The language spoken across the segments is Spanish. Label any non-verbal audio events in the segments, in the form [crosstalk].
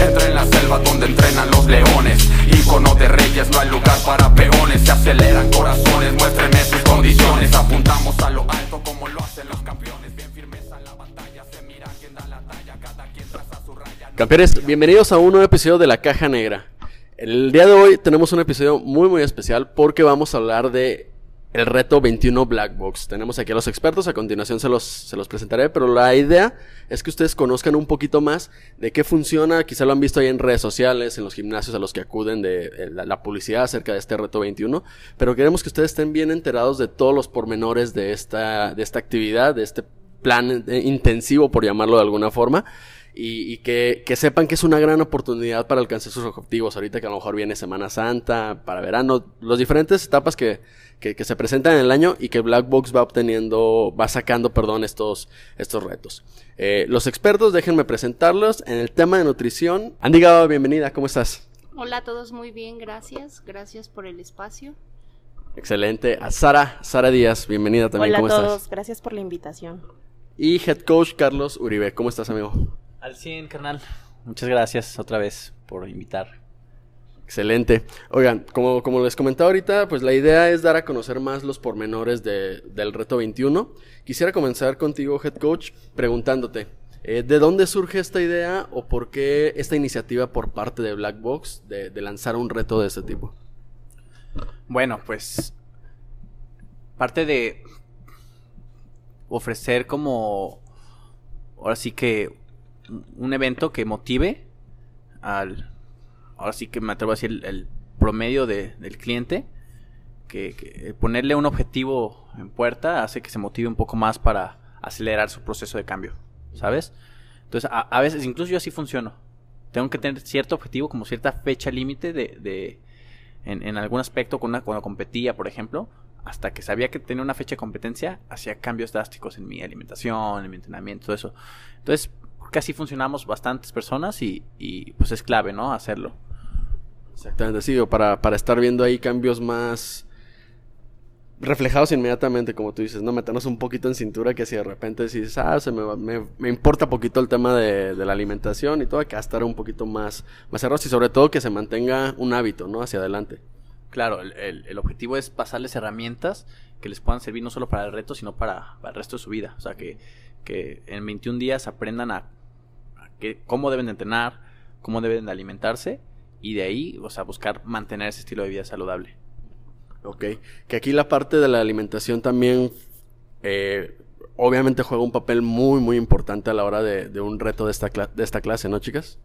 Entra en la selva donde entrenan los leones. Icono de reyes, no hay lugar para peones. Se aceleran corazones, muéstrenme sus condiciones. Apuntamos a lo alto como lo hacen los campeones. Bien firmes a la batalla, se mira quién da la talla Cada quien traza su raya. Campeones, bienvenidos a un nuevo episodio de La Caja Negra. El día de hoy tenemos un episodio muy muy especial porque vamos a hablar de el reto 21 Black Box. Tenemos aquí a los expertos, a continuación se los, se los presentaré, pero la idea es que ustedes conozcan un poquito más de qué funciona, quizá lo han visto ahí en redes sociales, en los gimnasios a los que acuden de eh, la, la publicidad acerca de este reto 21, pero queremos que ustedes estén bien enterados de todos los pormenores de esta, de esta actividad, de este plan eh, intensivo, por llamarlo de alguna forma. Y, y que, que sepan que es una gran oportunidad para alcanzar sus objetivos. Ahorita que a lo mejor viene Semana Santa, para verano, las diferentes etapas que, que, que se presentan en el año y que Black Box va obteniendo, va sacando, perdón, estos, estos retos. Eh, los expertos, déjenme presentarlos. En el tema de nutrición, Andy Gaba, bienvenida, ¿cómo estás? Hola a todos, muy bien, gracias. Gracias por el espacio. Excelente. A Sara, Sara Díaz, bienvenida también, Hola a ¿cómo todos, estás? gracias por la invitación. Y Head Coach Carlos Uribe, ¿cómo estás, amigo? Al 100, carnal. Muchas gracias otra vez por invitar. Excelente. Oigan, como, como les comentaba ahorita, pues la idea es dar a conocer más los pormenores de- del reto 21. Quisiera comenzar contigo, Head Coach, preguntándote, eh, ¿de dónde surge esta idea o por qué esta iniciativa por parte de Black Box de, de lanzar un reto de este tipo? Bueno, pues parte de ofrecer como ahora sí que un- evento que motive al ahora sí que me atrevo a decir el, promedio de- del cliente que, ponerle un objetivo en puerta hace que se motive un poco más para acelerar su proceso de cambio, ¿sabes? Entonces, a, a veces, incluso yo así funciono. Tengo que tener cierto objetivo, como cierta fecha límite de, de- en, algún aspecto cuando competía, por ejemplo, hasta que sabía que tenía una fecha de competencia, hacía cambios drásticos en mi alimentación, en mi entrenamiento, todo eso. Entonces, casi funcionamos bastantes personas y, y, pues es clave, ¿no? Hacerlo. Exactamente, sí, o para, para estar viendo ahí cambios más reflejados inmediatamente, como tú dices, ¿no? Meternos un poquito en cintura que si de repente dices, ah, se me, me, me importa poquito el tema de, de la alimentación y todo, que estar un poquito más, más cerrados y sobre todo que se mantenga un hábito, ¿no? Hacia adelante. Claro, el, el- el objetivo es pasarles herramientas que les puedan servir no solo para el reto, sino para, para el resto de su vida. O sea, que, que en 21 días aprendan a, cómo deben de entrenar, cómo deben de alimentarse y de ahí, o sea, buscar mantener ese estilo de vida saludable. Ok, que aquí la parte de la alimentación también eh, obviamente juega un papel muy, muy importante a la hora de, de un reto de esta, de esta clase, ¿no, chicas?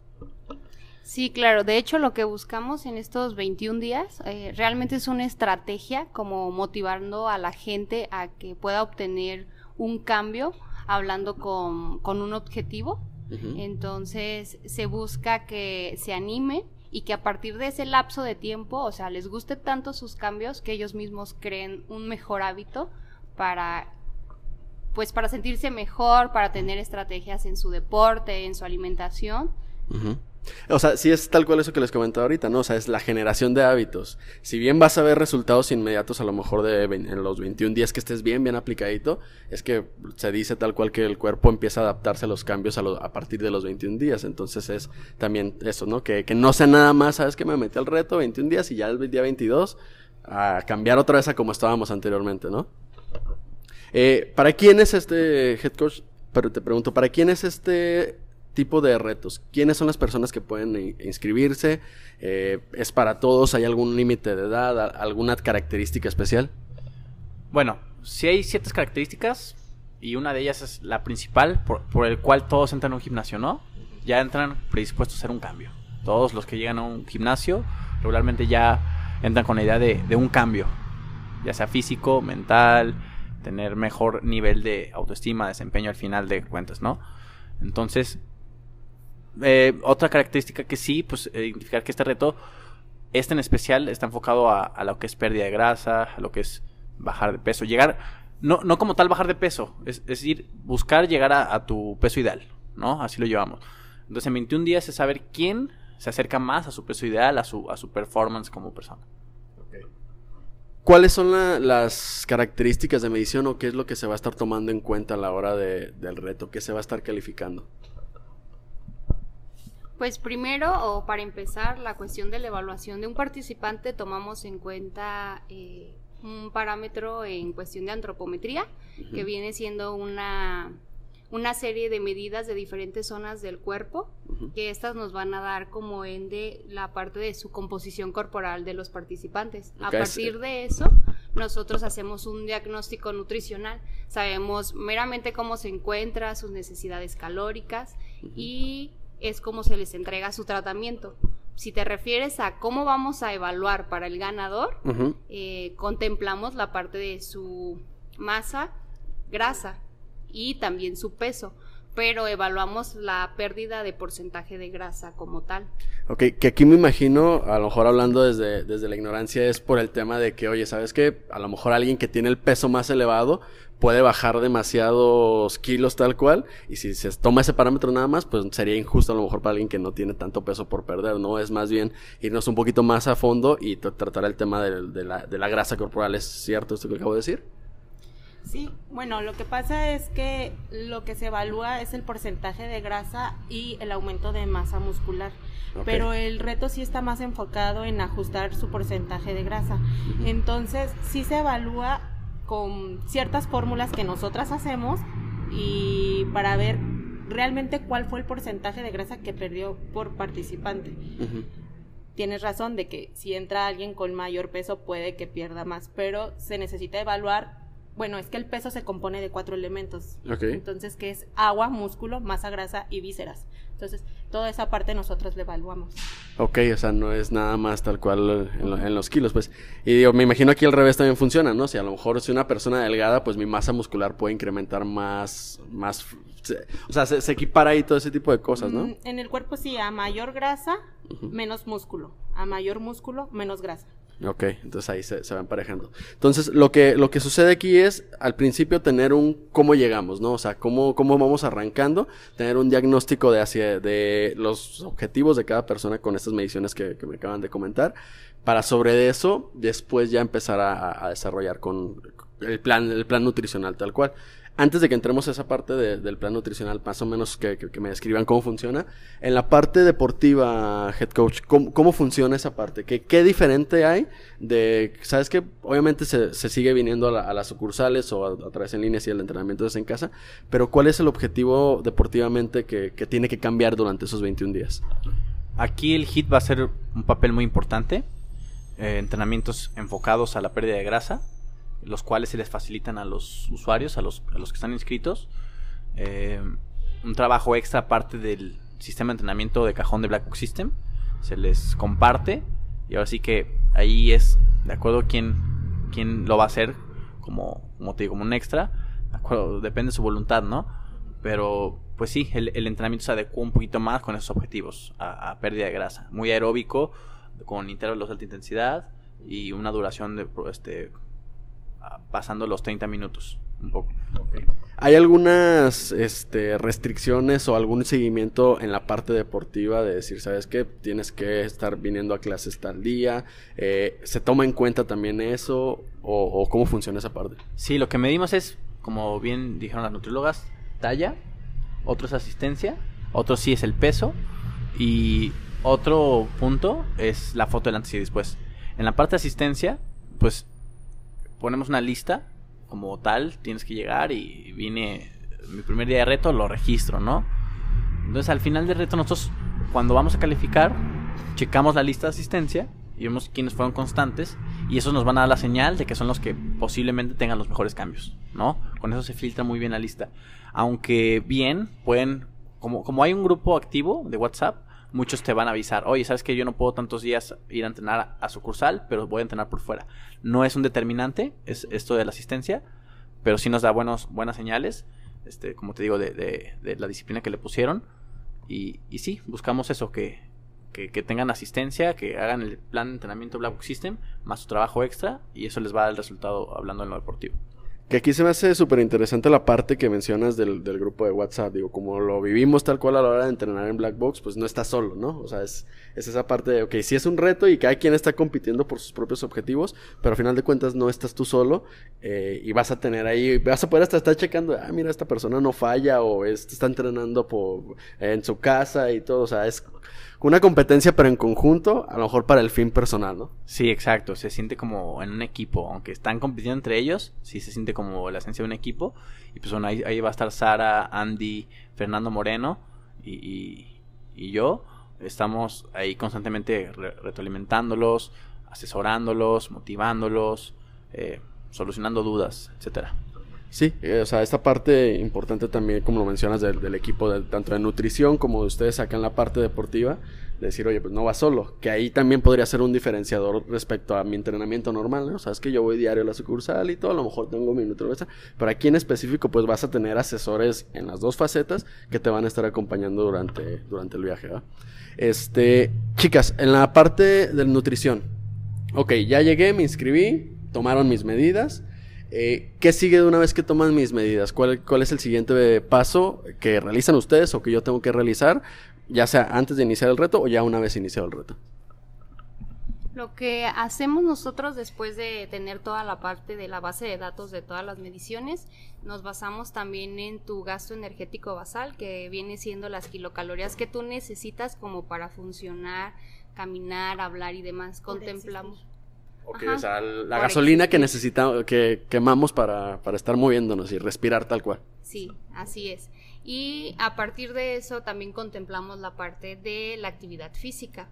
Sí, claro. De hecho, lo que buscamos en estos 21 días eh, realmente es una estrategia como motivando a la gente a que pueda obtener un cambio hablando con, con un objetivo. Entonces, se busca que se anime y que a partir de ese lapso de tiempo, o sea, les guste tanto sus cambios que ellos mismos creen un mejor hábito para pues para sentirse mejor, para tener estrategias en su deporte, en su alimentación. O sea, sí es tal cual eso que les comentaba ahorita, ¿no? O sea, es la generación de hábitos. Si bien vas a ver resultados inmediatos a lo mejor de en los 21 días que estés bien, bien aplicadito, es que se dice tal cual que el cuerpo empieza a adaptarse a los cambios a partir de los 21 días. Entonces es también eso, ¿no? Que, que no sea nada más, ¿sabes? Que me metí al reto 21 días y ya el día 22 a cambiar otra vez a como estábamos anteriormente, ¿no? Eh, ¿Para quién es este head coach? Pero te pregunto, ¿para quién es este tipo de retos? ¿Quiénes son las personas que pueden inscribirse? Eh, ¿Es para todos? ¿Hay algún límite de edad? ¿A- ¿Alguna característica especial? Bueno, si hay ciertas características y una de ellas es la principal por, por el cual todos entran a un gimnasio, ¿no? Ya entran predispuestos a hacer un cambio. Todos los que llegan a un gimnasio regularmente ya entran con la idea de, de un cambio, ya sea físico, mental, tener mejor nivel de autoestima, desempeño al final de cuentas, ¿no? Entonces, eh, otra característica que sí, pues eh, identificar que este reto, este en especial, está enfocado a, a lo que es pérdida de grasa, a lo que es bajar de peso, llegar, no, no como tal bajar de peso, es, es decir, buscar llegar a, tu peso ideal, ¿no? Así lo llevamos. Entonces en 21 días es saber quién se acerca más a su peso ideal, a su, a su performance como persona. ¿Cuáles son la- las características de medición o qué es lo que se va a estar tomando en cuenta a la hora de- del reto? ¿Qué se va a estar calificando? Pues primero, o para empezar, la cuestión de la evaluación de un participante, tomamos en cuenta eh, un parámetro en cuestión de antropometría, que viene siendo una, una serie de medidas de diferentes zonas del cuerpo, que estas nos van a dar como ende la parte de su composición corporal de los participantes. A sí. partir de eso, nosotros hacemos un diagnóstico nutricional. Sabemos meramente cómo se encuentra, sus necesidades calóricas y es como se les entrega su tratamiento. Si te refieres a cómo vamos a evaluar para el ganador, eh, contemplamos la parte de su masa, grasa y también su peso, pero evaluamos la pérdida de porcentaje de grasa como tal. Ok, que aquí me imagino, a lo mejor hablando desde, desde la ignorancia, es por el tema de que, oye, ¿sabes qué? A lo mejor alguien que tiene el peso más elevado puede bajar demasiados kilos tal cual, y si se toma ese parámetro nada más, pues sería injusto a lo mejor para alguien que no tiene tanto peso por perder, ¿no? Es más bien irnos un poquito más a fondo y tra- tratar el tema de la grasa corporal. ¿Es cierto esto que acabo de decir? Sí, bueno, lo que pasa es que lo que se evalúa es el porcentaje de grasa y el aumento de masa muscular. Pero el reto sí está más enfocado en ajustar su porcentaje de grasa. Entonces, sí se evalúa con ciertas fórmulas que nosotras hacemos y para ver realmente cuál fue el porcentaje de grasa que perdió por participante. Tienes razón de que si entra alguien con mayor peso puede que pierda más, pero se necesita evaluar, bueno, es que el peso se compone de cuatro elementos. Ok. Entonces, que es agua, músculo, masa grasa y vísceras. Entonces, toda esa parte nosotros la evaluamos. Ok, o sea, no es nada más tal cual en, lo- en los kilos, pues. Y digo, me imagino aquí al revés también funciona, ¿no? Si a lo mejor soy una persona delgada, pues mi masa muscular puede incrementar más, más, se- o sea, se, se equipara ahí todo ese tipo de cosas, ¿no? Mm, En el cuerpo sí, a mayor grasa, menos músculo. A mayor músculo, menos grasa. Ok, entonces ahí se, se va emparejando. Entonces, lo que, lo que sucede aquí es, al principio, tener un cómo llegamos, ¿no? O sea, cómo, cómo vamos arrancando, tener un diagnóstico de, hacia, de los objetivos de cada persona con estas mediciones que, me acaban de comentar, para sobre eso, después ya empezar a- a desarrollar con el plan, el plan nutricional tal cual. Antes de que entremos a esa parte de- del plan nutricional, más o menos que, que- que me describan cómo funciona, en la parte deportiva, head coach, ¿cómo, cómo funciona esa parte? ¿Qué, qué diferente hay de, sabes que obviamente se, se sigue viniendo a, la- a las sucursales o a, a través en línea si el entrenamiento es en casa, pero ¿cuál es el objetivo deportivamente que, que tiene que cambiar durante esos 21 días? Aquí el HIT va a ser un papel muy importante. eh, entrenamientos enfocados a la pérdida de grasa, los cuales se les facilitan a los usuarios, a los, que están inscritos. eh, un trabajo extra aparte del sistema de entrenamiento de cajón de Black Box System. Se les comparte. Y ahora sí que ahí es de acuerdo quién, quién lo va a hacer como, como te digo, como un extra. Depende de su voluntad, ¿no? Pero, pues sí, el, entrenamiento se adecua un poquito más con esos objetivos, a, pérdida de grasa. Muy aeróbico, con intervalos de alta intensidad y una duración de, este, pasando los 30 minutos, un poco. ¿Hay algunas este, restricciones o algún seguimiento en la parte deportiva de decir, sabes qué, tienes que estar viniendo a clases tal día? Eh, ¿Se toma en cuenta también eso? ¿O, o cómo funciona esa parte? Sí, lo que medimos es, como bien dijeron las nutriólogas, talla, otro es asistencia, otro sí es el peso y otro punto es la foto del antes y después. En la parte de asistencia, pues ponemos una lista como tal, tienes que llegar y vine mi primer día de reto, lo registro, ¿no? Entonces al final del reto nosotros cuando vamos a calificar, checamos la lista de asistencia y vemos quiénes fueron constantes y esos nos van a dar la señal de que son los que posiblemente tengan los mejores cambios, ¿no? Con eso se filtra muy bien la lista. Aunque bien, pueden, como, como hay un grupo activo de WhatsApp, muchos te van a avisar, oye, sabes que yo no puedo tantos días ir a entrenar a, sucursal, pero voy a entrenar por fuera. No es un determinante, es esto de la asistencia, pero sí nos da buenos, buenas señales, este, como te digo, de, de- de la disciplina que le pusieron. Y, sí, buscamos eso, que, que, que tengan asistencia, que hagan el plan de entrenamiento Black Box System, más su trabajo extra, y eso les va a dar el resultado hablando en lo deportivo. Que aquí se me hace súper interesante la parte que mencionas del, del, grupo de WhatsApp. Digo, como lo vivimos tal cual a la hora de entrenar en Black Box, pues no estás solo, ¿no? O sea, es, es esa parte de, ok, sí es un reto y cada quien está compitiendo por sus propios objetivos, pero al final de cuentas no estás tú solo eh, y vas a tener ahí, vas a poder hasta estar checando, ah, mira, esta persona no falla o está entrenando por, en su casa y todo. O sea, es una competencia, pero en conjunto, a lo mejor para el fin personal, ¿no? Sí, exacto. Se siente como en un equipo. Aunque están compitiendo entre ellos, sí se siente como la esencia de un equipo. Y pues bueno, ahí, va a estar Sara, Andy, Fernando Moreno y, y, yo. Estamos ahí constantemente retroalimentándolos, asesorándolos, motivándolos, eh, solucionando dudas, etcétera. Sí, eh, o sea, esta parte importante también, como lo mencionas, del, equipo, tanto de nutrición como de ustedes sacan la parte deportiva, de decir, oye, pues no va solo, que ahí también podría ser un diferenciador respecto a mi entrenamiento normal, ¿no? O sea, es que yo voy diario a la sucursal y todo, a lo mejor tengo mi nutrición, pero aquí en específico, pues vas a tener asesores en las dos facetas que te van a estar acompañando durante, durante el viaje. Este, chicas, en la parte de nutrición, ok, ya llegué, me inscribí, tomaron mis medidas, eh, ¿Qué sigue de una vez que toman mis medidas? ¿Cuál, ¿Cuál es el siguiente paso que realizan ustedes o que yo tengo que realizar, ya sea antes de iniciar el reto o ya una vez iniciado el reto? Lo que hacemos nosotros después de tener toda la parte de la base de datos de todas las mediciones, nos basamos también en tu gasto energético basal, que viene siendo las kilocalorías que tú necesitas como para funcionar, caminar, hablar y demás. Contemplamos. Ok, o sea, la gasolina que necesitamos, que quemamos para, para estar moviéndonos y respirar tal cual. Sí, así es. Y a partir de eso también contemplamos la parte de la actividad física.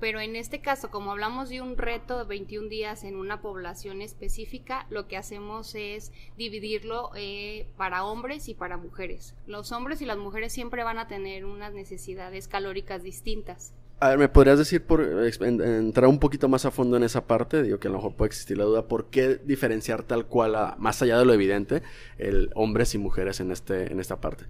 Pero en este caso, como hablamos de un reto de 21 días en una población específica, lo que hacemos es dividirlo eh, para hombres y para mujeres. Los hombres y las mujeres siempre van a tener unas necesidades calóricas distintas. A ver, ¿me podrías decir, por entrar un poquito más a fondo en esa parte? Digo que a lo mejor puede existir la duda, ¿por qué diferenciar tal cual, más allá de lo evidente, el hombres y mujeres en, este, en esta parte?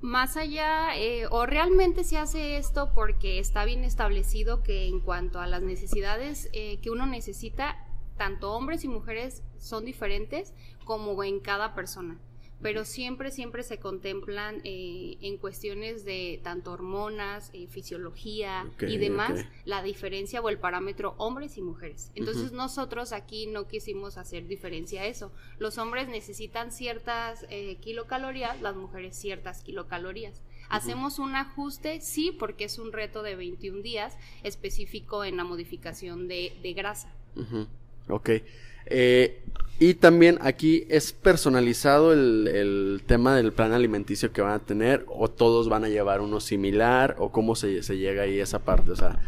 Más allá, eh, o realmente se hace esto porque está bien establecido que en cuanto a las necesidades eh, que uno necesita, tanto hombres y mujeres son diferentes como en cada persona pero siempre, siempre se contemplan eh, en cuestiones de tanto hormonas, eh, fisiología y demás, la diferencia o el parámetro hombres y mujeres. Entonces nosotros aquí no quisimos hacer diferencia a eso. Los hombres necesitan ciertas eh, kilocalorías, las mujeres ciertas kilocalorías. Hacemos un ajuste, sí, porque es un reto de 21 días específico en la modificación de, grasa. Ok. Eh, y también aquí es personalizado el, tema del plan alimenticio que van a tener o todos van a llevar uno similar o cómo se, llega ahí esa parte. O sea,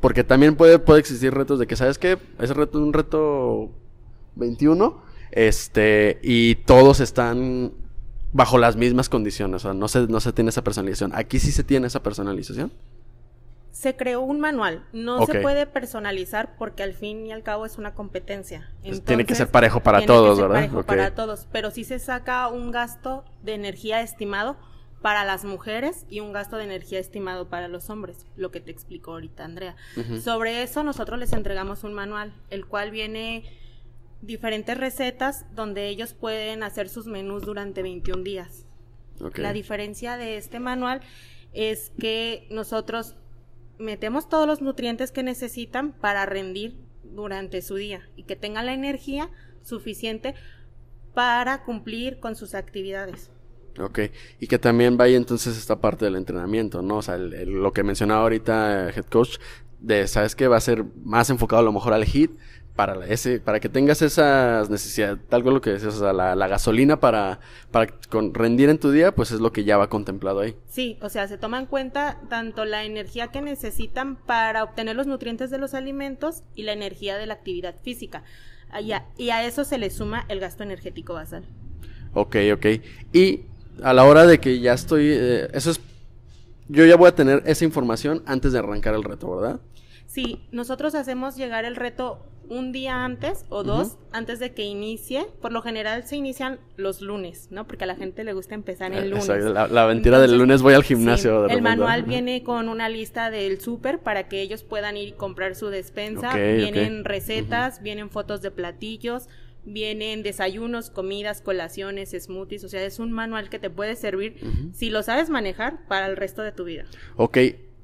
porque también puede, puede existir retos de que, ¿sabes qué? Ese reto es un reto 21 este, y todos están bajo las mismas condiciones. O sea, no se, no se tiene esa personalización. Aquí sí se tiene esa personalización se creó un manual. No se puede personalizar porque al fin y al cabo es una competencia. tiene que ser parejo para todos, ¿verdad? Parejo para todos, pero sí se saca un gasto de energía estimado para las mujeres y un gasto de energía estimado para los hombres, lo que te explicó ahorita Andrea. Sobre eso nosotros les entregamos un manual, el cual viene diferentes recetas donde ellos pueden hacer sus menús durante 21 días. La diferencia de este manual es que nosotros metemos todos los nutrientes que necesitan para rendir durante su día y que tengan la energía suficiente para cumplir con sus actividades. Ok, y que también vaya entonces esta parte del entrenamiento, ¿no? O sea, lo que mencionaba ahorita Head Coach, de, ¿sabes que Va a ser más enfocado a lo mejor al HIT, para ese para que tengas esas necesidades, tal lo que decías, o sea, la, gasolina para, para con, rendir en tu día, pues es lo que ya va contemplado ahí. Sí, o sea, se toma en cuenta tanto la energía que necesitan para obtener los nutrientes de los alimentos y la energía de la actividad física. Y a, y a eso se le suma el gasto energético basal. Ok, ok. Y a la hora de que ya estoy, eh, eso es, yo ya voy a tener esa información antes de arrancar el reto, ¿verdad? Sí, nosotros hacemos llegar el reto un día antes o dos antes de que inicie. Por lo general se inician los lunes, ¿no? Porque a la gente le gusta empezar el lunes. La, mentira del lunes voy al gimnasio. el manual viene con una lista del súper para que ellos puedan ir y comprar su despensa. vienen recetas, vienen fotos de platillos, Vienen desayunos, comidas, colaciones, smoothies, o sea, es un manual que te puede servir si lo sabes manejar para el resto de tu vida. Ok,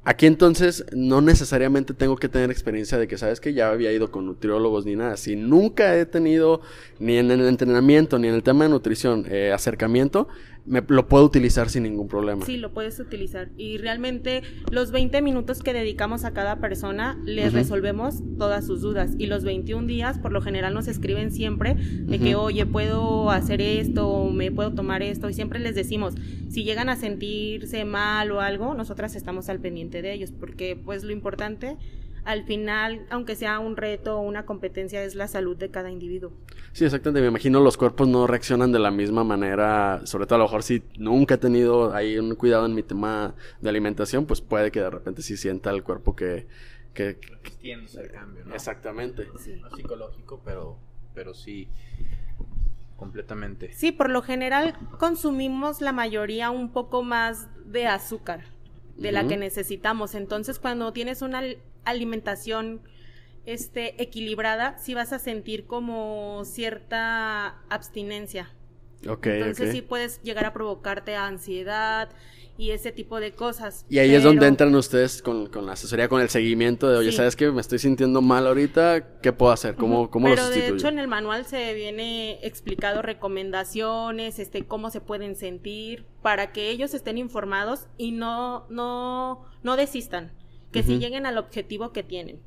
aquí entonces no necesariamente tengo que tener experiencia de que sabes que ya había ido con nutriólogos ni nada. Si nunca he tenido ni en el entrenamiento ni en el tema de nutrición eh, acercamiento, me lo puedo utilizar sin ningún problema. Sí, lo puedes utilizar. Y realmente los 20 minutos que dedicamos a cada persona les resolvemos todas sus dudas. Y los 21 días, por lo general, nos escriben siempre de que, oye, puedo hacer esto, o me puedo tomar esto. Y siempre les decimos, si llegan a sentirse mal o algo, nosotras estamos al pendiente de ellos. Porque, pues, lo importante, al final, aunque sea un reto o una competencia, es la salud de cada individuo. Sí, exactamente. Me imagino los cuerpos no reaccionan de la misma manera. Sobre todo a lo mejor si nunca he tenido ahí un cuidado en mi tema de alimentación, pues puede que de repente sí sienta el cuerpo que... que... Resistiéndose al cambio, ¿no? Exactamente. No psicológico, pero, pero sí, completamente. Sí, por lo general consumimos la mayoría un poco más de azúcar de la que necesitamos. Entonces, cuando tienes una alimentación este equilibrada, sí vas a sentir como cierta abstinencia. Ok, Entonces, ok. sí puedes llegar a provocarte ansiedad y ese tipo de cosas. Y ahí es donde entran ustedes con, con la asesoría, con el seguimiento de, oye, Sí. ¿sabes qué? Me estoy sintiendo mal ahorita, ¿qué puedo hacer? ¿Cómo, cómo Pero lo de sustituyo? hecho en el manual se viene explicado recomendaciones, este, cómo se pueden sentir, para que ellos estén informados y no, no, no desistan, que sí Ujú. lleguen al objetivo que tienen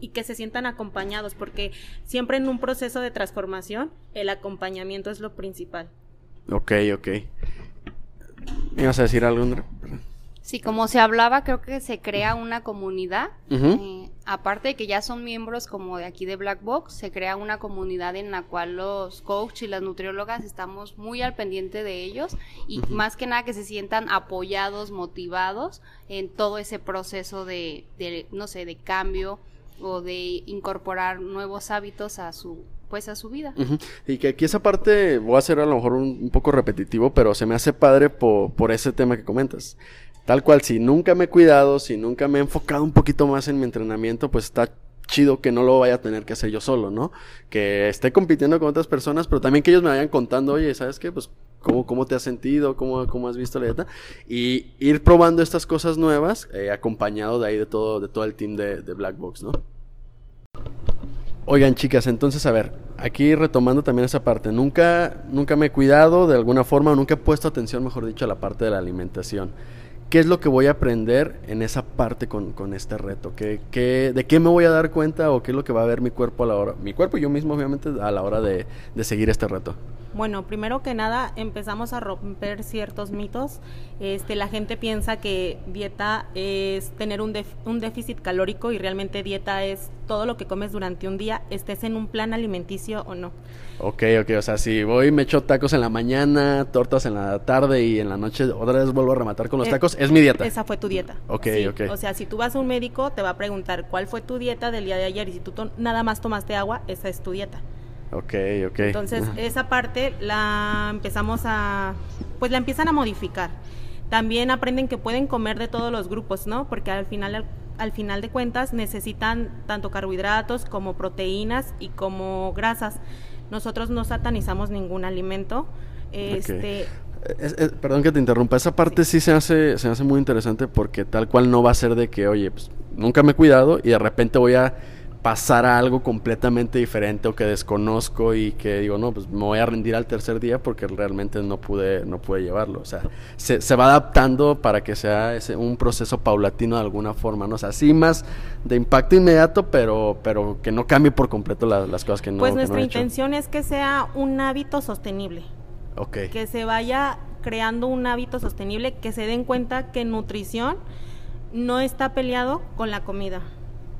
y que se sientan acompañados, porque siempre en un proceso de transformación el acompañamiento es lo principal. Ok, ok. ¿Me ibas a decir algo, Andrea? Sí, como se hablaba, creo que se crea una comunidad. Eh, aparte de que ya son miembros como de aquí de Black Box, se crea una comunidad en la cual los coach y las nutriólogas estamos muy al pendiente de ellos y más que nada que se sientan apoyados, motivados en todo ese proceso de, de, no sé, de cambio o de incorporar nuevos hábitos a su pues a su vida. Y que aquí esa parte voy a ser a lo mejor un, un poco repetitivo, pero se me hace padre po- por ese tema que comentas. Tal cual, si nunca me he cuidado, si nunca me he enfocado un poquito más en mi entrenamiento, pues está chido que no lo vaya a tener que hacer yo solo, ¿no? Que esté compitiendo con otras personas, pero también que ellos me vayan contando, oye, ¿sabes qué? Pues, ¿cómo, cómo te has sentido? ¿Cómo, cómo has visto la dieta? Y ir probando estas cosas nuevas, eh, acompañado de ahí de todo, de todo el team de, de Black Box, ¿no? Oigan, chicas, entonces, a ver, aquí retomando también esa parte, nunca, nunca me he cuidado de alguna forma, nunca he puesto atención, mejor dicho, a la parte de la alimentación. ¿Qué es lo que voy a aprender en esa parte con, con este reto? ¿Qué, qué, ¿De qué me voy a dar cuenta o qué es lo que va a ver mi cuerpo a la hora? Mi cuerpo y yo mismo, obviamente, a la hora de, de seguir este reto. Bueno, primero que nada empezamos a romper ciertos mitos. Este, la gente piensa que dieta es tener un, def- un déficit calórico y realmente dieta es todo lo que comes durante un día, estés en un plan alimenticio o no. Ok, ok, o sea, si voy me echo tacos en la mañana, tortas en la tarde y en la noche otra vez vuelvo a rematar con los Eh, tacos, es mi dieta. Esa fue tu dieta. Ok, Sí, ok. O sea, si tú vas a un médico, te va a preguntar cuál fue tu dieta del día de ayer y si tú nada más tomaste agua, esa es tu dieta. Ok, ok. Entonces, esa parte la empezamos a, pues la empiezan a modificar. También aprenden que pueden comer de todos los grupos, ¿no? Porque al final, al, al final de cuentas necesitan tanto carbohidratos como proteínas y como grasas. Nosotros no satanizamos ningún alimento. Este, Es- es- perdón que te interrumpa, esa parte sí se hace, se hace muy interesante porque tal cual no va a ser de que, oye, pues nunca me he cuidado y de repente voy a pasar a algo completamente diferente o que desconozco y que digo, no, pues me voy a rendir al tercer día porque realmente no pude, no pude llevarlo. O sea, se, se va adaptando para que sea ese, un proceso paulatino de alguna forma, ¿no? O sea, sí más de impacto inmediato, pero, pero que no cambie por completo la- las cosas que no pues que no nuestra he intención es que sea un hábito sostenible. Ok. que se vaya creando un hábito sostenible, que se den cuenta que nutrición no está peleado con la comida,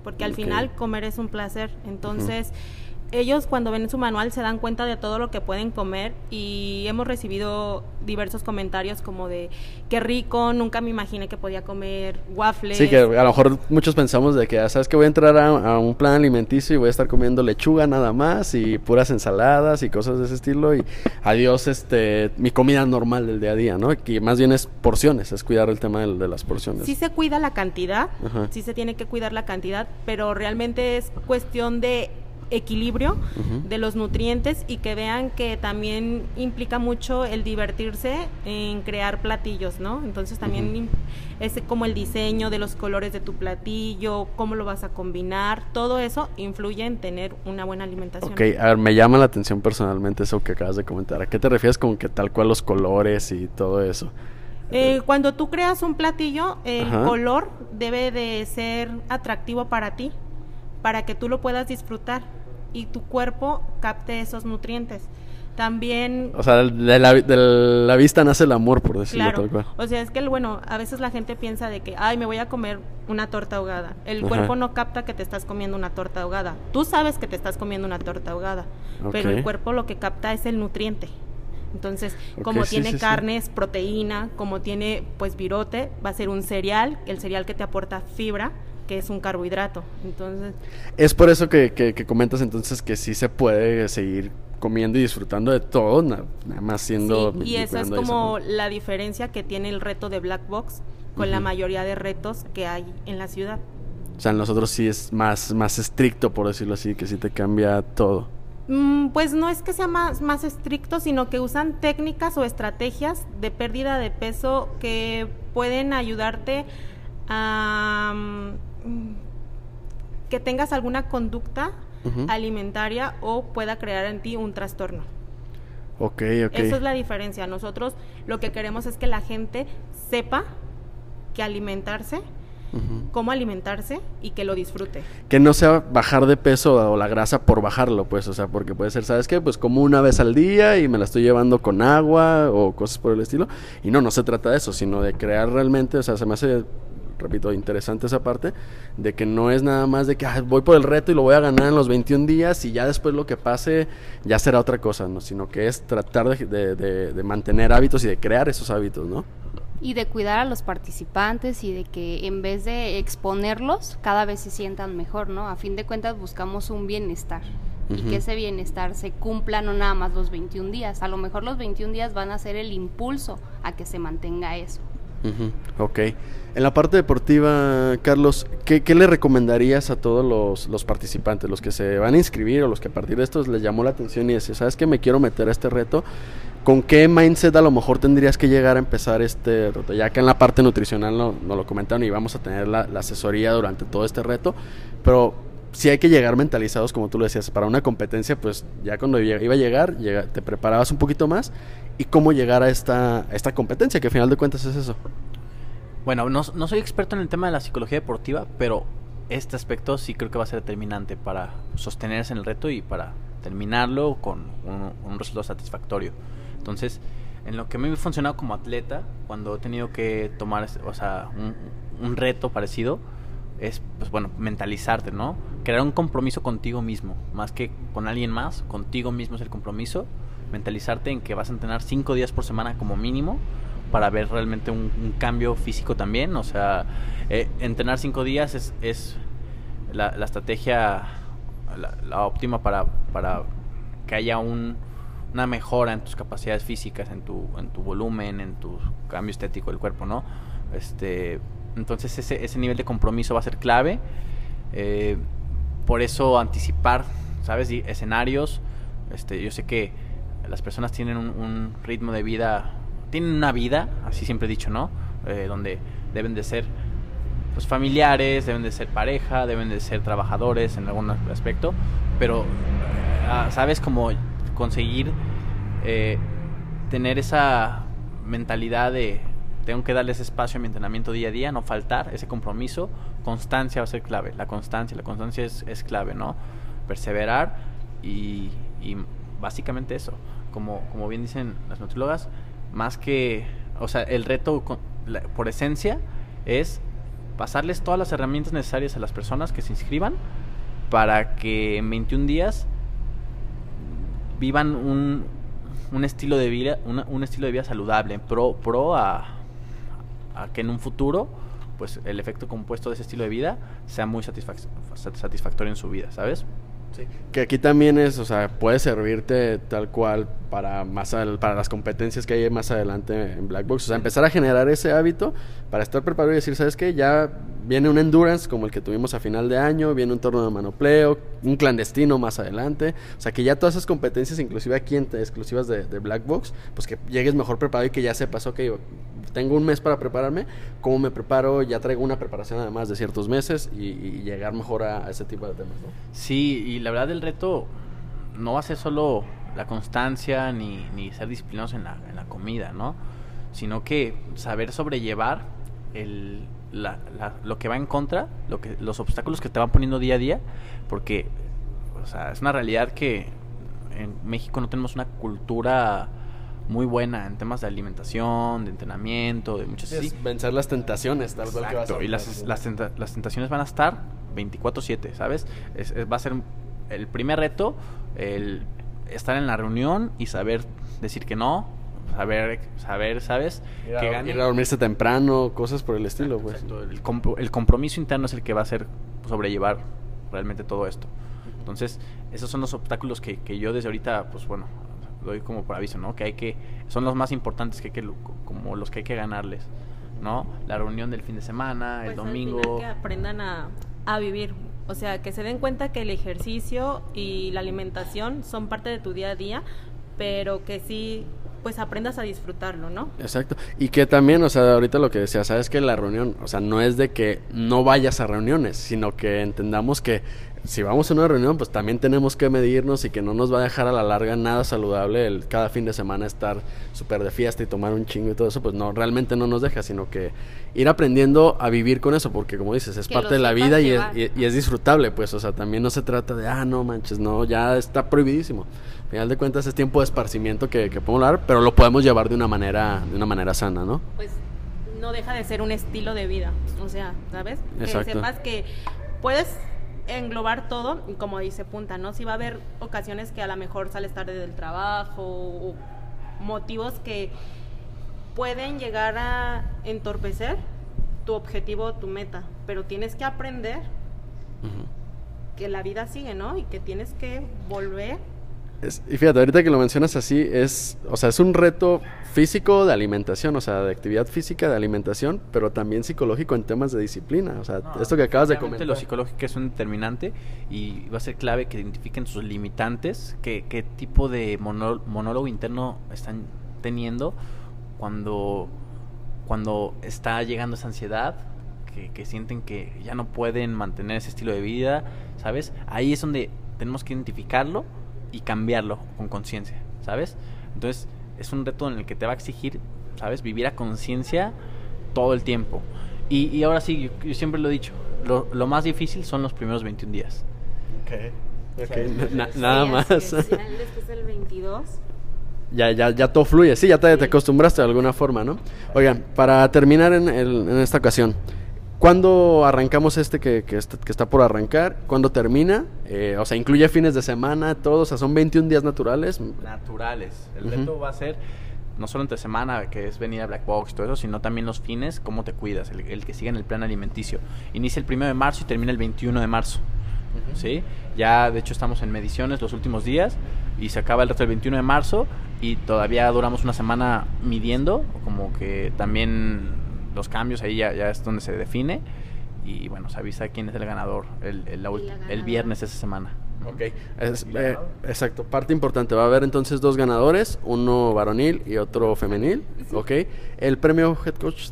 porque al final comer es un placer. Entonces, ellos cuando ven su manual se dan cuenta de todo lo que pueden comer y hemos recibido diversos comentarios como de qué rico, nunca me imaginé que podía comer waffles. Sí, que a lo mejor muchos pensamos de que, ah, ¿sabes que Voy a entrar a, a un plan alimenticio y voy a estar comiendo lechuga nada más y puras ensaladas y cosas de ese estilo y adiós este, mi comida normal del día a día, ¿no? Que más bien es porciones, es cuidar el tema del- de, las porciones. Sí se cuida la cantidad, Ajá. sí se tiene que cuidar la cantidad, pero realmente es cuestión de equilibrio de los nutrientes y que vean que también implica mucho el divertirse en crear platillos, ¿no? Entonces también im- es como el diseño de los colores de tu platillo, cómo lo vas a combinar, todo eso influye en tener una buena alimentación. Ok, a ver, me llama la atención personalmente eso que acabas de comentar. ¿A qué te refieres con que tal cual los colores y todo eso? Eh, cuando tú creas un platillo, el Ajá. color debe de ser atractivo para ti, para que tú lo puedas disfrutar y tu cuerpo capte esos nutrientes. También, O sea, de la, de la vista nace el amor, por decirlo claro, tal cual. o sea, es que, bueno, a veces la gente piensa de que, ay, me voy a comer una torta ahogada. El Ajá. cuerpo no capta que te estás comiendo una torta ahogada. Tú sabes que te estás comiendo una torta ahogada, pero el cuerpo lo que capta es el nutriente. Entonces, como sí, tiene sí, sí. carnes, proteína, como tiene pues virote, va a ser un cereal, el cereal que te aporta fibra, que es un carbohidrato. Entonces, Es por eso que, que- que comentas entonces que sí se puede seguir comiendo y disfrutando de todo, na- nada más siendo... sí, y esa es esa como la diferencia que tiene el reto de Black Box con la mayoría de retos que hay en la ciudad. O sea, nosotros sí es más, más estricto, por decirlo así, que sí te cambia todo. Mm, Pues no es que sea más, más estricto, sino que usan técnicas o estrategias de pérdida de peso que pueden ayudarte a mm, que tengas alguna conducta alimentaria o pueda crear en ti un trastorno. Ok, ok. Esa es la diferencia. Nosotros lo que queremos es que la gente sepa que alimentarse, cómo alimentarse y que lo disfrute. Que no sea bajar de peso o la grasa por bajarlo, pues, o sea, porque puede ser, ¿sabes qué? Pues como una vez al día y me la estoy llevando con agua o cosas por el estilo. Y no, no se trata de eso, sino de crear realmente, o sea, se me hace, repito, interesante esa parte, de que no es nada más de que "Ah, voy por el reto y lo voy a ganar en los 21 días y ya después lo que pase ya será otra cosa, ¿no? Sino que es tratar de, de- de- de mantener hábitos y de crear esos hábitos, ¿no? Y de cuidar a los participantes y de que en vez de exponerlos, cada vez se sientan mejor, ¿no? A fin de cuentas buscamos un bienestar. Y que ese bienestar se cumpla no nada más los 21 días. A lo mejor los 21 días van a ser el impulso a que se mantenga eso. Ujú, Ok. En la parte deportiva, Carlos, ¿qué, le recomendarías a todos los, los participantes, los que se van a inscribir o los que a partir de estos les llamó la atención y dice, ¿sabes que me quiero meter a este reto? ¿Con qué mindset a lo mejor tendrías que llegar a empezar este reto? Ya que en la parte nutricional no, no lo comentaron y vamos a tener la, la asesoría durante todo este reto, pero sí hay que llegar mentalizados, como tú lo decías, para una competencia, pues ya cuando iba a llegar, llega- te preparabas un poquito más y cómo llegar a esta, a esta competencia, que al final de cuentas es eso. Bueno, no, no soy experto en el tema de la psicología deportiva, pero este aspecto sí creo que va a ser determinante para sostenerse en el reto y para terminarlo con un, resultado satisfactorio. Entonces, en lo que me ha funcionado como atleta, cuando he tenido que tomar o sea, un reto parecido, es, pues bueno, mentalizarte, ¿no? Crear un compromiso contigo mismo, más que con alguien más, contigo mismo es el compromiso. Mentalizarte en que vas a entrenar cinco días por semana como mínimo para ver realmente un, cambio físico también. O sea, eh, entrenar cinco días es, es la, la estrategia la, la óptima para, para que haya un, una mejora en tus capacidades físicas, en tu, en tu volumen, en tu cambio estético del cuerpo, ¿no? Este, entonces ese, ese nivel de compromiso va a ser clave. Eh, por eso anticipar, ¿sabes? Escenarios. Este, yo sé que las personas tienen un, un ritmo de vida, tienen una vida, así siempre he dicho, ¿no? Eh, donde deben de ser pues, familiares, deben de ser pareja, deben de ser trabajadores en algún aspecto, pero, ah, ¿sabes? Como conseguir eh, tener esa mentalidad de tengo que darles espacio a mi entrenamiento día a día, no faltar, ese compromiso, constancia va a ser clave, la constancia, la constancia es, es clave, ¿no? Perseverar y, y básicamente eso, como, como bien dicen las nutriólogas, más que, o sea, el reto con- por esencia es pasarles todas las herramientas necesarias a las personas que se inscriban para que en 21 días vivan un, un estilo de vida una- un estilo de vida saludable pro pro a, a que en un futuro pues el efecto compuesto de ese estilo de vida sea muy satisfac- sat- satisfactorio en su vida sabes Que aquí también es, o sea, puede servirte tal cual para más adel- para las competencias que hay más adelante en Black Box. O sea, empezar a generar ese hábito para estar preparado y decir, ¿sabes qué? Ya viene un endurance como el que tuvimos a final de año, viene un torneo de manopleo, un clandestino más adelante. O sea, que ya todas esas competencias, inclusive aquí en, exclusivas de, Black Box, pues que llegues mejor preparado y que ya sepas, ok, tengo un mes para prepararme, ¿cómo me preparo? Ya traigo una preparación además de ciertos meses y, llegar mejor a, ese tipo de temas, ¿no? Sí, y la verdad el reto no va a ser solo la constancia ni, ni ser disciplinados en la, en la comida, ¿no? Sino que saber sobrellevar el, la, lo que va en contra, lo que, los obstáculos que te van poniendo día a día, porque o sea, es una realidad que en México no tenemos una cultura muy buena en temas de alimentación, de entrenamiento, de muchas sí, vencer las tentaciones, tal cual que vas a y las, las, las, tentaciones van a estar 24/7, ¿sabes? Es, va a ser el primer reto, el estar en la reunión y saber decir que no, saber, saber ¿sabes? Ir a, que ir a dormirse temprano, cosas por el estilo, pues. El, compromiso interno es el que va a hacer sobrellevar realmente todo esto. Entonces, esos son los obstáculos que, que yo desde ahorita, pues bueno, doy como por aviso, ¿no? Que hay que, son los más importantes que, que como los que hay que ganarles, ¿no? La reunión del fin de semana, el pues, domingo. que aprendan a, a vivir, o sea, que se den cuenta que el ejercicio y la alimentación son parte de tu día a día, pero que sí pues aprendas a disfrutarlo, ¿no? Exacto. Y que también, o sea, ahorita lo que decía, sabes que la reunión, o sea, no es de que no vayas a reuniones, sino que entendamos que si vamos a una reunión, pues también tenemos que medirnos y que no nos va a dejar a la larga nada saludable el cada fin de semana estar súper de fiesta y tomar un chingo y todo eso, pues no, realmente no nos deja, sino que ir aprendiendo a vivir con eso, porque como dices, es parte de la vida y es, y es, disfrutable, pues, o sea, también no se trata de, ah, no manches, no, ya está prohibidísimo. Al final de cuentas es tiempo de esparcimiento que, que podemos dar, pero lo podemos llevar de una manera, de una manera sana, ¿no? Pues no deja de ser un estilo de vida, o sea, ¿sabes? Exacto. Que sepas que puedes englobar todo y como dice Punta, ¿no? Si va a haber ocasiones que a lo mejor sales tarde del trabajo o motivos que pueden llegar a entorpecer tu objetivo, tu meta, pero tienes que aprender que la vida sigue, ¿no? Y que tienes que volver y fíjate, ahorita que lo mencionas así, es, o sea, es un reto físico de alimentación, o sea, de actividad física, de alimentación, pero también psicológico en temas de disciplina. O sea, esto que acabas de comentar. Lo psicológico es un determinante y va a ser clave que identifiquen sus limitantes, qué, qué tipo de monólogo interno están teniendo cuando, cuando está llegando esa ansiedad, que, que sienten que ya no pueden mantener ese estilo de vida, ¿sabes? Ahí es donde tenemos que identificarlo y cambiarlo con conciencia, ¿sabes? Entonces es un reto en el que te va a exigir, ¿sabes? Vivir a conciencia todo el tiempo. Y, y, ahora sí, yo, siempre lo he dicho, lo, lo, más difícil son los primeros 21 días. Ok, okay. nada más. después del 22 ya, ya, ya todo fluye, sí, ya te, te, acostumbraste de alguna forma, ¿no? Oigan, para terminar en, el, en esta ocasión, ¿Cuándo arrancamos este que, que, está, por arrancar? ¿Cuándo termina? Eh, o sea, incluye fines de semana, todos, o sea, son 21 días naturales. Naturales. El reto va a ser no solo entre semana, que es venir a Black Box y todo eso, sino también los fines, cómo te cuidas, el, que siga en el plan alimenticio. Inicia el 1 de marzo y termina el 21 de marzo. ¿Sí? Ya, de hecho, estamos en mediciones los últimos días y se acaba el resto del 21 de marzo y todavía duramos una semana midiendo, como que también los cambios, ahí ya, ya es donde se define. Y bueno, se avisa quién es el ganador el, el, viernes de esa semana. Ok, eh, exacto. Parte importante, va a haber entonces dos ganadores, uno varonil y otro femenil. Ok, el premio Head Coach.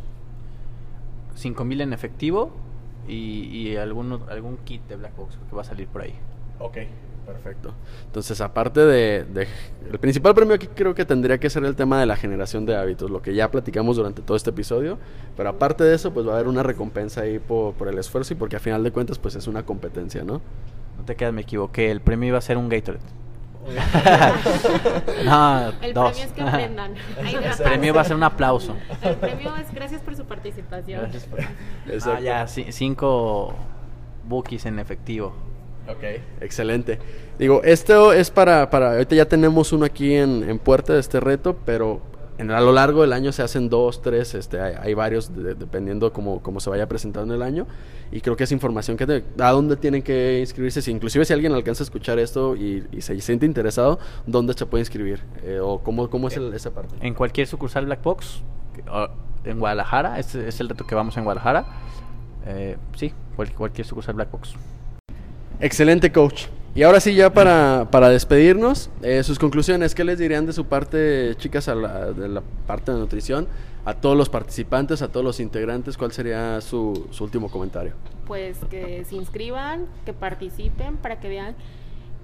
5 mil en efectivo y, y algún, algún kit de Black Box que va a salir por ahí. Ok, Perfecto. Entonces, aparte de, El principal premio aquí creo que tendría que ser el tema de la generación de hábitos, lo que ya platicamos durante todo este episodio. Pero aparte de eso, pues va a haber una recompensa ahí por, el esfuerzo y porque a final de cuentas, pues es una competencia, ¿no? No te quedas, me equivoqué. El premio iba a ser un Gatorade. [laughs] no, el premio es que aprendan. [laughs] el premio va a ser un aplauso. El premio es gracias por su participación. [laughs] Ah, ya, cinco bookies en efectivo. Ok, excelente. Digo, esto es para, para ahorita ya tenemos uno aquí en, en puerta de este reto, pero en, a lo largo del año se hacen dos, tres, este, hay, varios dependiendo cómo, cómo, se vaya presentando el año. Y creo que es información que a dónde tienen que inscribirse. Si, inclusive si alguien alcanza a escuchar esto y, se siente interesado, ¿dónde se puede inscribir? Eh, ¿O cómo, cómo es esa parte? En cualquier sucursal Black Box, en Guadalajara, este es el reto que vamos en Guadalajara eh, sí, cual- cualquier sucursal Black Box. Excelente, coach. Y ahora sí, ya para, para despedirnos, eh, sus conclusiones, ¿qué les dirían de su parte, chicas, a la, de la parte de nutrición? A todos los participantes, a todos los integrantes, ¿cuál sería su, su último comentario? pues que se inscriban, que participen para que vean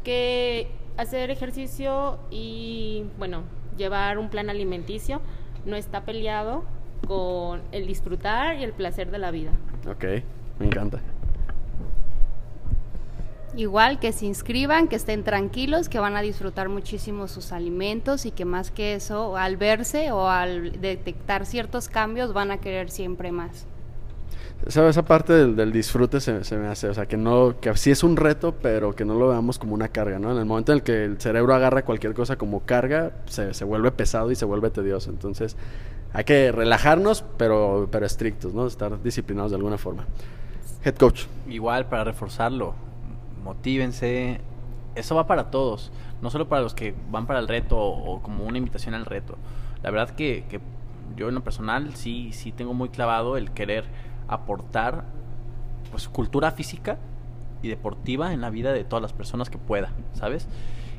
que hacer ejercicio y bueno, llevar un plan alimenticio no está peleado con el disfrutar y el placer de la vida. Ok, me encanta. Igual que se inscriban, que estén tranquilos, que van a disfrutar muchísimo sus alimentos y que más que eso, al verse o al detectar ciertos cambios, van a querer siempre más. Esa, esa parte del, del disfrute se, se me hace, o sea, que no, que sí es un reto, pero que no lo veamos como una carga, ¿no? En el momento en el que el cerebro agarra cualquier cosa como carga, se, se vuelve pesado y se vuelve tedioso. Entonces, hay que relajarnos, pero, pero estrictos, ¿no? Estar disciplinados de alguna forma. Head coach. Igual para reforzarlo, motívense. Eso va para todos, no solo para los que van para el reto o, como una invitación al reto. La verdad que, yo en lo personal sí, sí tengo muy clavado el querer aportar pues cultura física y deportiva en la vida de todas las personas que pueda, ¿sabes?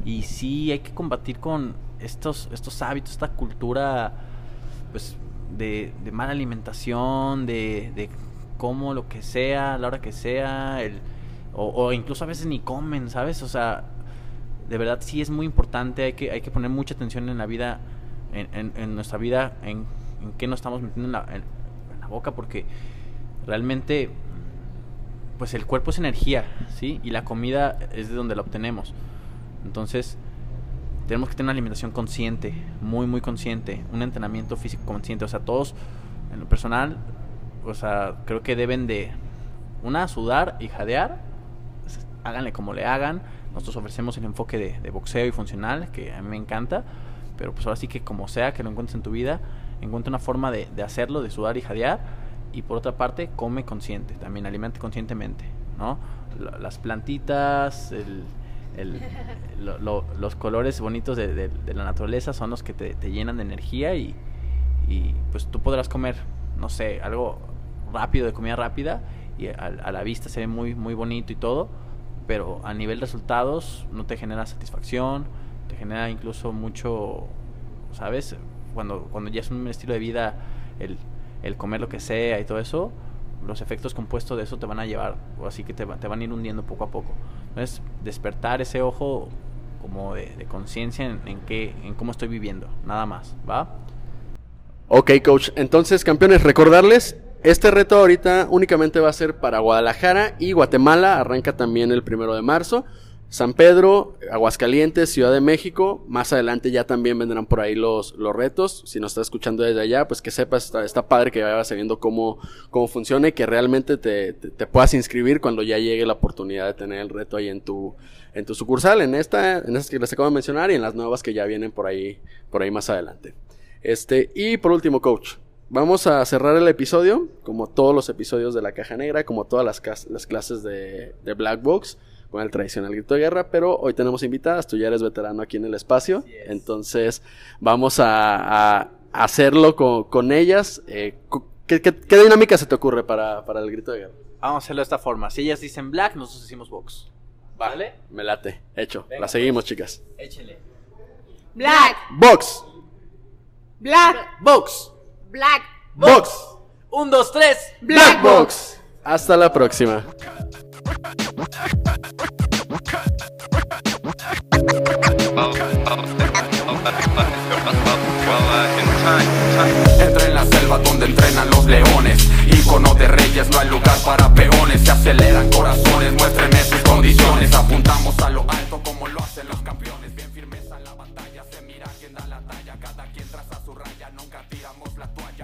Y sí hay que combatir con estos, estos hábitos, esta cultura pues de, mala alimentación, de, de como lo que sea, la hora que sea, el, o, incluso a veces ni comen, ¿sabes? O sea, de verdad sí es muy importante, hay que, hay que poner mucha atención en la vida, en, nuestra vida, en, en qué nos estamos metiendo en la, en- la boca, porque realmente, pues el cuerpo es energía, ¿sí? Y la comida es de donde la obtenemos. Entonces, tenemos que tener una alimentación consciente, muy, muy consciente, un entrenamiento físico consciente. O sea, todos, en lo personal, o sea, creo que deben de, una, sudar y jadear, háganle como le hagan. Nosotros ofrecemos el enfoque de, de boxeo y funcional, que a mí me encanta, pero pues ahora sí que como sea que lo encuentres en tu vida, encuentra una forma de, de hacerlo, de sudar y jadear. Y por otra parte, come consciente, también alimente conscientemente, ¿no? La- Las plantitas, el, el- [laughs] lo- lo- los colores bonitos de, de- de la naturaleza son los que te, te llenan de energía y, y, pues tú podrás comer, no sé, algo rápido, de comida rápida, y a, a la vista se ve muy, muy bonito y todo, pero a nivel resultados no te genera satisfacción, te genera incluso mucho, ¿sabes? Cuando, cuando ya es un estilo de vida, el, el comer lo que sea y todo eso, los efectos compuestos de eso te van a llevar, o así que te, te van a ir hundiendo poco a poco. Entonces, despertar ese ojo como de, conciencia en, en en cómo estoy viviendo, nada más, ¿va? Ok, coach. Entonces, campeones, recordarles, este reto ahorita únicamente va a ser para Guadalajara y Guatemala. Arranca también el primero de marzo. San Pedro, Aguascalientes, Ciudad de México. Más adelante ya también vendrán por ahí los, los retos. Si nos está escuchando desde allá, pues que sepas, está, está padre que vayas viendo cómo, cómo funciona y que realmente te, te- te puedas inscribir cuando ya llegue la oportunidad de tener el reto ahí en tu, en tu sucursal, en esta, en estas que les acabo de mencionar y en las nuevas que ya vienen por ahí, por ahí más adelante. Este, y por último, coach, vamos a cerrar el episodio, como todos los episodios de la Caja Negra, como todas las, clases de, de Black Box, con el tradicional grito de guerra, pero hoy tenemos invitadas, tú ya eres veterano aquí en el espacio, entonces vamos a, a hacerlo con, con ellas. Eh, ¿qué, qué, qué dinámica se te ocurre para, para el grito de guerra? Vamos a hacerlo de esta forma. Si ellas dicen black, nosotros decimos box. ¿Vale? Me late, hecho, Venga, la seguimos chicas. Échele. Black, Box, black, Box. Black. Box, Un, dos, tres. Black Box. Hasta la próxima. Entra en la selva donde entrenan los leones Ícono de reyes, no hay lugar para peones Se aceleran corazones, muéstrenme sus condiciones Apuntamos a lo alto como